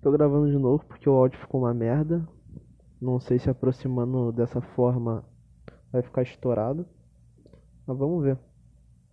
Tô gravando de novo porque o áudio ficou uma merda. Não sei se aproximando dessa forma vai ficar estourado. Mas vamos ver.